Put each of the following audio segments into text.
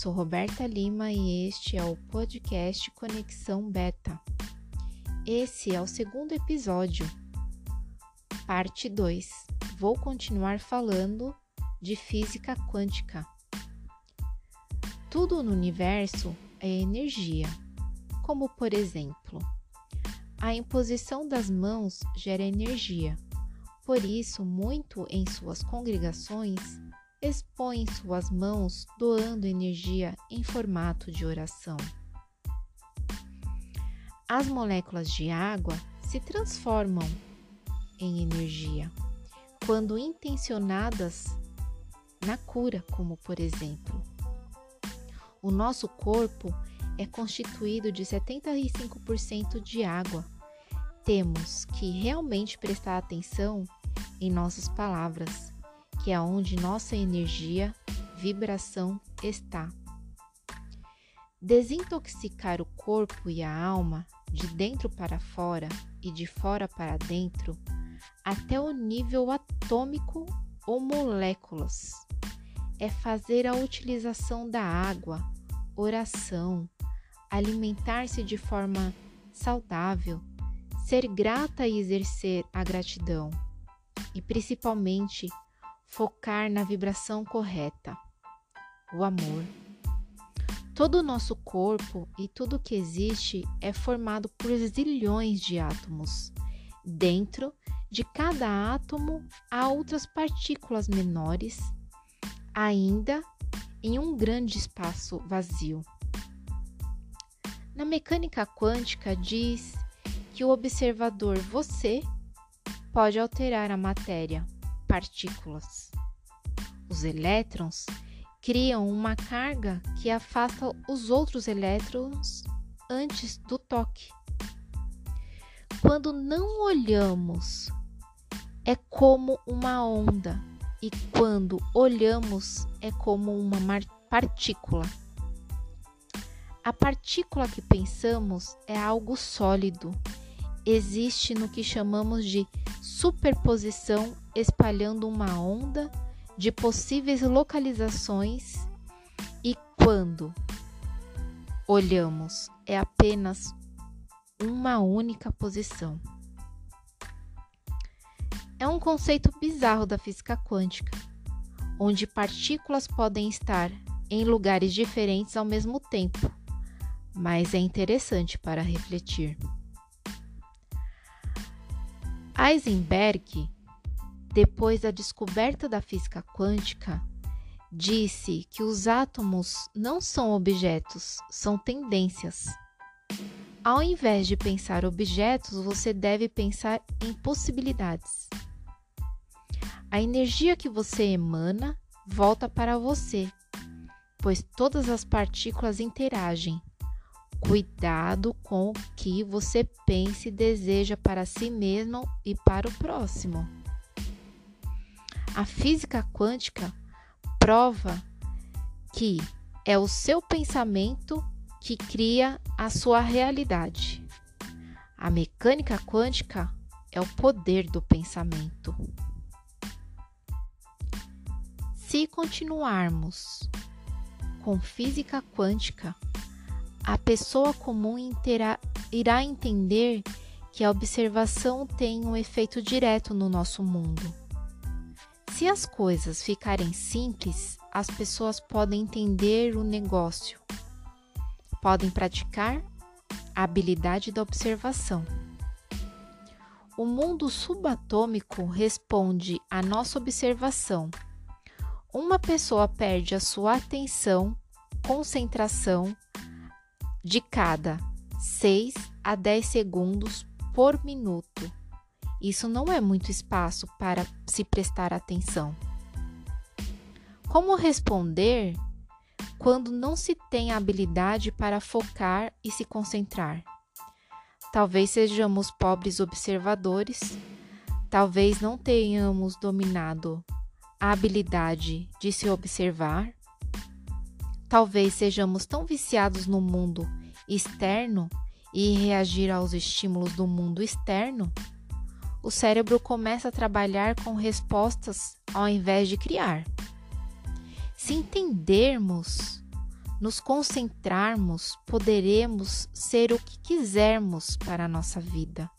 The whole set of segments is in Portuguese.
sou Roberta Lima e este é o podcast Conexão Beta. Esse é o segundo episódio, parte 2. Vou continuar falando de física quântica. Tudo no universo é energia, como por exemplo, a imposição das mãos gera energia. Por isso, muito em suas congregações, expõe suas mãos doando energia em formato de oração. As moléculas de água se transformam em energia quando intencionadas na cura, como por exemplo. O nosso corpo é constituído de 75% de água. Temos que realmente prestar atenção em nossas palavras que é onde nossa energia, vibração está. Desintoxicar o corpo e a alma de dentro para fora e de fora para dentro até o nível atômico ou moléculas. É fazer a utilização da água, oração, alimentar-se de forma saudável, ser grata e exercer a gratidão, e principalmente focar na vibração correta, o amor. Todo o nosso corpo e tudo que existe é formado por zilhões de átomos. Dentro de cada átomo há outras partículas menores, ainda em um grande espaço vazio. Na mecânica quântica diz que o observador, você, pode alterar a matéria partículas. Os elétrons criam uma carga que afasta os outros elétrons antes do toque. Quando não olhamos, é como uma onda, e quando olhamos, é como uma partícula. A partícula que pensamos é algo sólido. Existe no que chamamos de superposição espalhando uma onda de possíveis localizações e quando olhamos é apenas uma única posição. É um conceito bizarro da física quântica, onde partículas podem estar em lugares diferentes ao mesmo tempo, mas é interessante para refletir. Heisenberg depois da descoberta da física quântica, disse que os átomos não são objetos, são tendências. Ao invés de pensar objetos, você deve pensar em possibilidades. A energia que você emana volta para você, pois todas as partículas interagem. Cuidado com o que você pensa e deseja para si mesmo e para o próximo. A física quântica prova que é o seu pensamento que cria a sua realidade. A mecânica quântica é o poder do pensamento. Se continuarmos com física quântica, a pessoa comum irá entender que a observação tem um efeito direto no nosso mundo se as coisas ficarem simples, as pessoas podem entender o negócio, podem praticar a habilidade da observação. O mundo subatômico responde à nossa observação. Uma pessoa perde a sua atenção, concentração de cada 6 a 10 segundos por minuto isso não é muito espaço para se prestar atenção. Como responder quando não se tem a habilidade para focar e se concentrar? Talvez sejamos pobres observadores, talvez não tenhamos dominado a habilidade de se observar, talvez sejamos tão viciados no mundo externo e reagir aos estímulos do mundo externo o cérebro começa a trabalhar com respostas ao invés de criar. Se entendermos nos concentrarmos, poderemos ser o que quisermos para a nossa vida.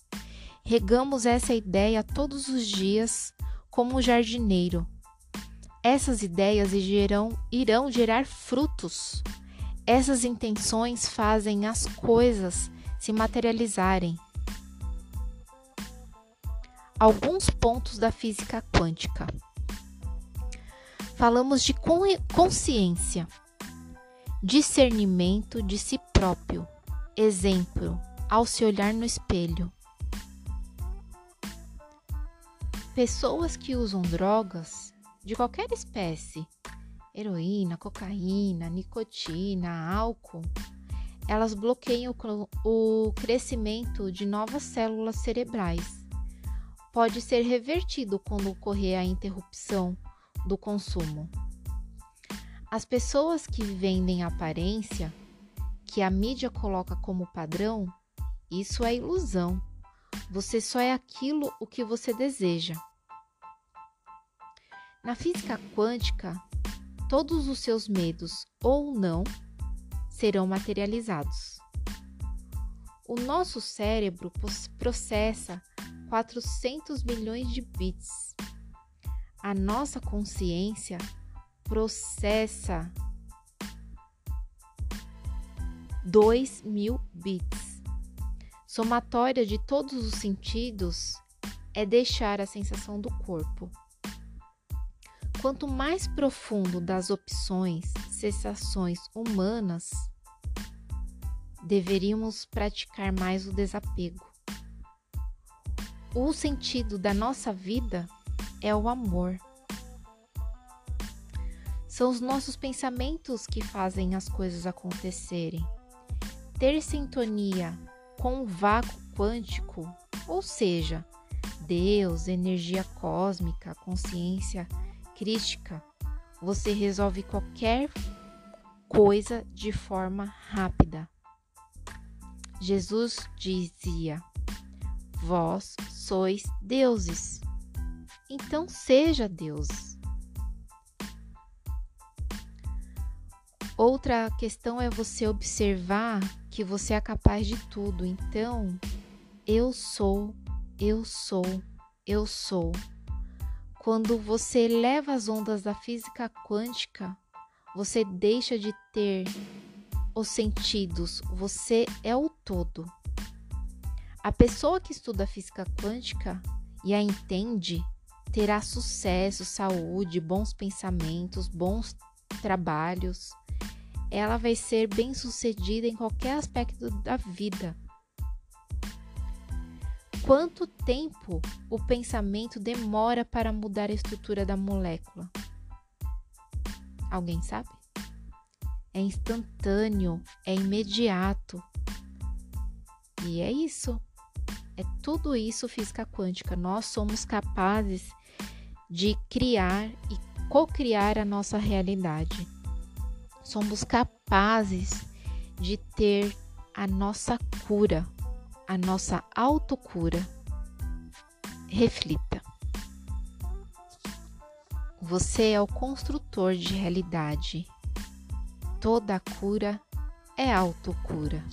Regamos essa ideia todos os dias como um jardineiro. Essas ideias irão, irão gerar frutos. Essas intenções fazem as coisas se materializarem. Alguns pontos da física quântica. Falamos de consciência, discernimento de si próprio. Exemplo, ao se olhar no espelho. Pessoas que usam drogas de qualquer espécie, heroína, cocaína, nicotina, álcool, elas bloqueiam o crescimento de novas células cerebrais. Pode ser revertido quando ocorrer a interrupção do consumo. As pessoas que vendem aparência, que a mídia coloca como padrão, isso é ilusão. Você só é aquilo o que você deseja. Na física quântica, todos os seus medos ou não serão materializados. O nosso cérebro processa 400 milhões de bits. A nossa consciência processa 2 mil bits. Somatória de todos os sentidos é deixar a sensação do corpo. Quanto mais profundo das opções, sensações humanas, deveríamos praticar mais o desapego. O sentido da nossa vida é o amor. São os nossos pensamentos que fazem as coisas acontecerem. Ter sintonia com o vácuo quântico, ou seja, Deus, energia cósmica, consciência crística, você resolve qualquer coisa de forma rápida. Jesus dizia: Vós sois deuses, então seja Deus. Outra questão é você observar que você é capaz de tudo. Então, eu sou, eu sou, eu sou. Quando você leva as ondas da física quântica, você deixa de ter os sentidos, você é o todo. A pessoa que estuda física quântica e a entende terá sucesso, saúde, bons pensamentos, bons trabalhos. Ela vai ser bem-sucedida em qualquer aspecto da vida. Quanto tempo o pensamento demora para mudar a estrutura da molécula? Alguém sabe? É instantâneo, é imediato. E é isso. É tudo isso física quântica. Nós somos capazes de criar e co-criar a nossa realidade. Somos capazes de ter a nossa cura a nossa autocura. Reflita. Você é o construtor de realidade. Toda cura é autocura.